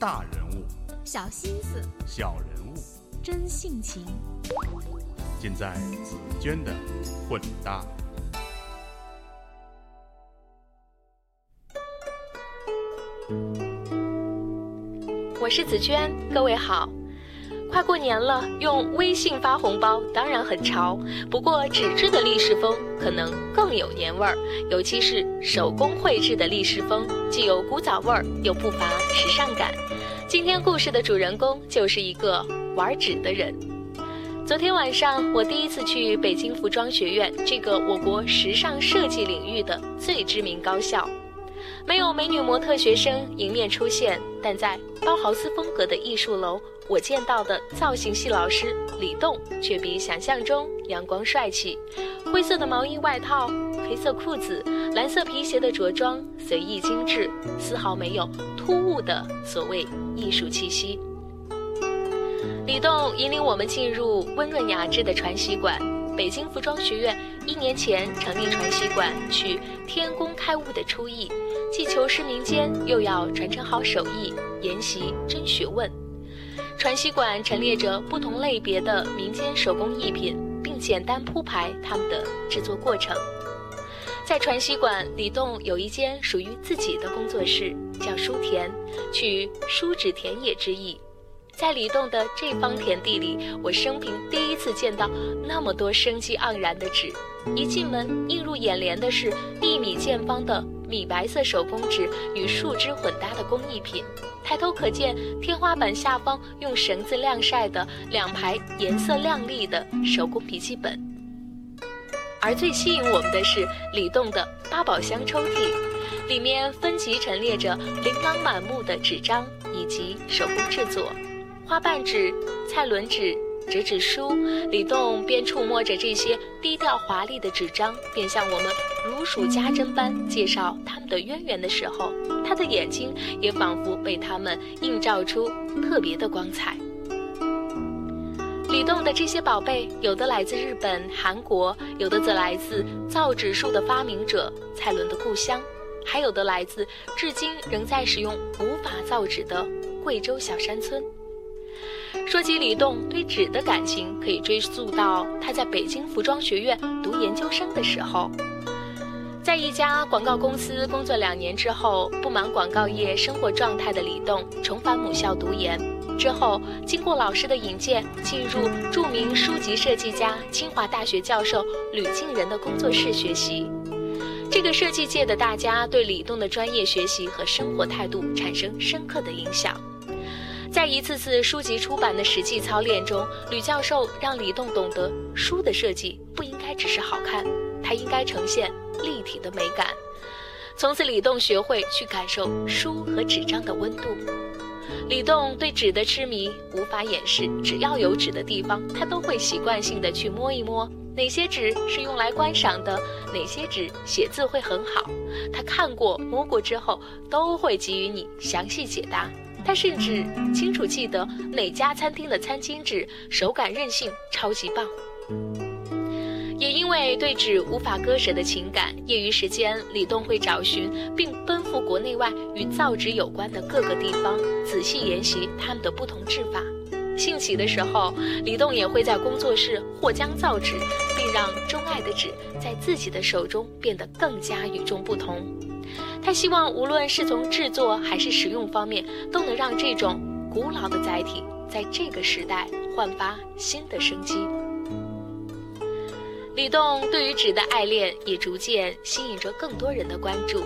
大人物，小心思，小人物，真性情，尽在紫娟的混搭。我是紫娟，各位好。快过年了，用微信发红包当然很潮，不过纸质的立式风可能更有年味儿，尤其是手工绘制的立式风，既有古早味儿，又不乏时尚感。今天故事的主人公就是一个玩纸的人。昨天晚上，我第一次去北京服装学院，这个我国时尚设计领域的最知名高校。没有美女模特学生迎面出现，但在包豪斯风格的艺术楼，我见到的造型系老师李栋却比想象中阳光帅气。灰色的毛衣外套，黑色裤子，蓝色皮鞋的着装随意精致，丝毫没有突兀的所谓艺术气息。李栋引领我们进入温润雅致的传习馆。北京服装学院一年前成立传习馆，取天工开物的初意。既求师民间，又要传承好手艺，研习真学问。传习馆陈列着不同类别的民间手工艺品，并简单铺排他们的制作过程。在传习馆，李栋有一间属于自己的工作室，叫书田，取书纸田野之意。在李栋的这方田地里，我生平第一次见到那么多生机盎然的纸。一进门，映入眼帘的是一米见方的米白色手工纸与树枝混搭的工艺品。抬头可见天花板下方用绳子晾晒的两排颜色亮丽的手工笔记本。而最吸引我们的是李栋的八宝箱抽屉，里面分级陈列着琳琅满目的纸张以及手工制作。花瓣纸、蔡伦纸、折纸书，李栋边触摸着这些低调华丽的纸张，边向我们如数家珍般介绍他们的渊源的时候，他的眼睛也仿佛被他们映照出特别的光彩。李栋的这些宝贝，有的来自日本、韩国，有的则来自造纸术的发明者蔡伦的故乡，还有的来自至今仍在使用无法造纸的贵州小山村。说起李栋对纸的感情，可以追溯到他在北京服装学院读研究生的时候。在一家广告公司工作两年之后，不满广告业生活状态的李栋重返母校读研。之后，经过老师的引荐，进入著名书籍设计家、清华大学教授吕敬仁的工作室学习。这个设计界的大家对李栋的专业学习和生活态度产生深刻的影响。在一次次书籍出版的实际操练中，吕教授让李栋懂得，书的设计不应该只是好看，它应该呈现立体的美感。从此，李栋学会去感受书和纸张的温度。李栋对纸的痴迷无法掩饰，只要有纸的地方，他都会习惯性的去摸一摸，哪些纸是用来观赏的，哪些纸写字会很好，他看过摸过之后，都会给予你详细解答。他甚至清楚记得哪家餐厅的餐巾纸手感韧性超级棒。也因为对纸无法割舍的情感，业余时间李栋会找寻并奔赴国内外与造纸有关的各个地方，仔细研习他们的不同制法。兴起的时候，李栋也会在工作室或将造纸，并让钟爱的纸在自己的手中变得更加与众不同。他希望，无论是从制作还是使用方面，都能让这种古老的载体在这个时代焕发新的生机。李栋对于纸的爱恋也逐渐吸引着更多人的关注。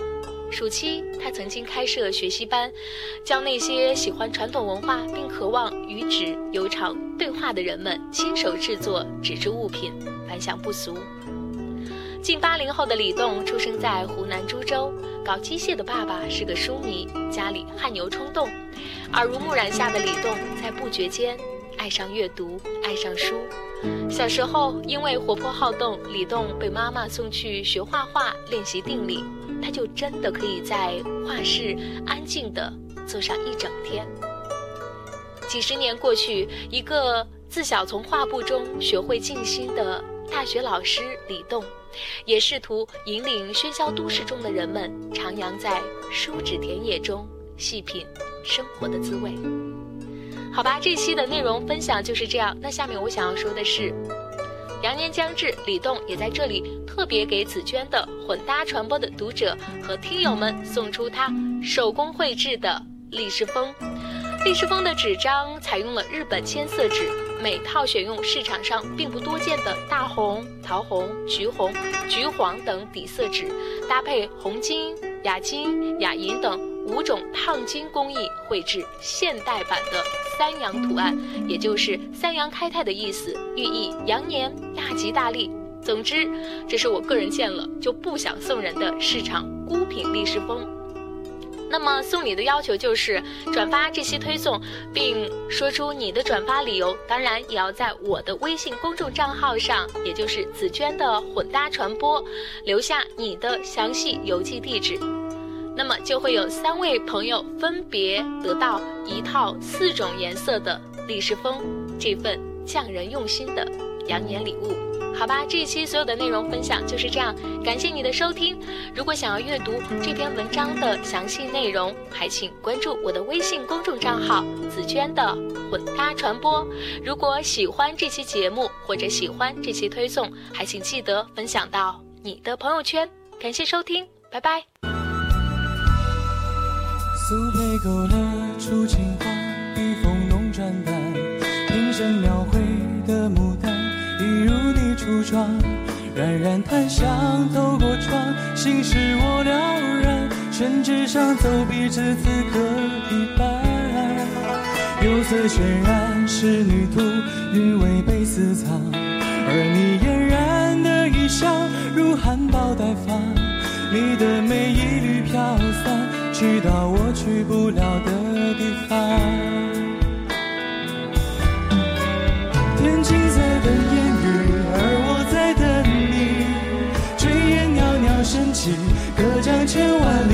暑期，他曾经开设学习班，教那些喜欢传统文化并渴望与纸有场对话的人们亲手制作纸质物品，反响不俗。近八零后的李栋出生在湖南株洲，搞机械的爸爸是个书迷，家里汗牛充栋。耳濡目染下的李栋在不觉间爱上阅读，爱上书。小时候因为活泼好动，李栋被妈妈送去学画画练习定力，他就真的可以在画室安静地坐上一整天。几十年过去，一个自小从画布中学会静心的大学老师李栋。也试图引领喧嚣都市中的人们徜徉在书纸田野中，细品生活的滋味。好吧，这期的内容分享就是这样。那下面我想要说的是，羊年将至，李栋也在这里特别给紫娟的混搭传播的读者和听友们送出他手工绘制的立式风。立式风的纸张采用了日本千色纸，每套选用市场上并不多见的大红、桃红、橘红、橘黄等底色纸，搭配红金、亚金、亚银等。五种烫金工艺绘制现代版的三羊图案，也就是三羊开泰的意思，寓意羊年大吉大利。总之，这是我个人见了就不想送人的市场孤品历史风。那么送礼的要求就是转发这期推送，并说出你的转发理由，当然也要在我的微信公众账号上，也就是紫娟的混搭传播，留下你的详细邮寄地址。那么就会有三位朋友分别得到一套四种颜色的立式风，这份匠人用心的羊年礼物。好吧，这一期所有的内容分享就是这样，感谢你的收听。如果想要阅读这篇文章的详细内容，还请关注我的微信公众账号“紫娟的混搭传播”。如果喜欢这期节目或者喜欢这期推送，还请记得分享到你的朋友圈。感谢收听，拜拜。素配勾勒出情话，笔锋浓转淡，平生描绘的牡丹，一如你初妆。冉冉檀香透过窗，心事我了然。宣纸上走笔，至此刻一半。釉色渲染仕女图，韵味被私藏。而你嫣然的一笑，如含苞待放。你的美一缕飘散。去到我去不了的地方。天青色等烟雨，而我在等你。炊烟袅袅升起，隔江千万里。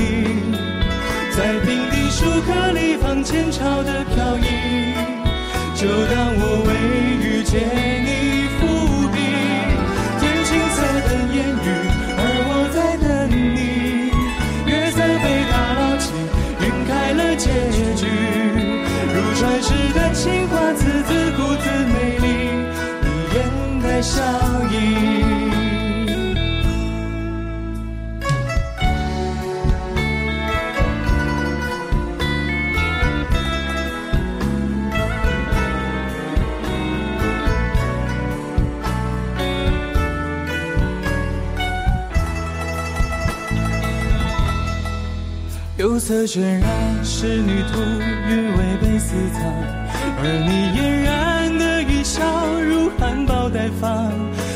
在平地树颗里放前朝的飘逸，就当我未遇见笑意。釉色渲染仕女图，韵味被私藏。而你嫣然的一笑，如含苞待放，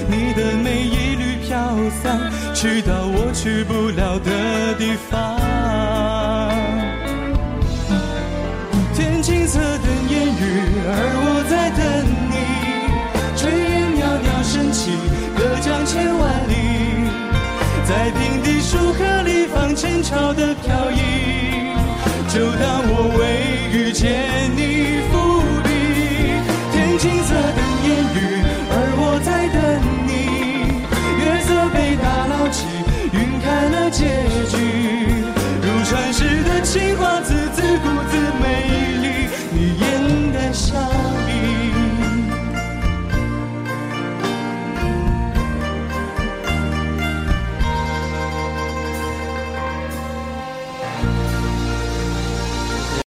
你的美一缕飘散，去到我去不了的地方。天青色等烟雨，而我在等你。炊烟袅袅升起，隔江千万里。在平地书河里放前朝的飘逸，就当我未遇见你。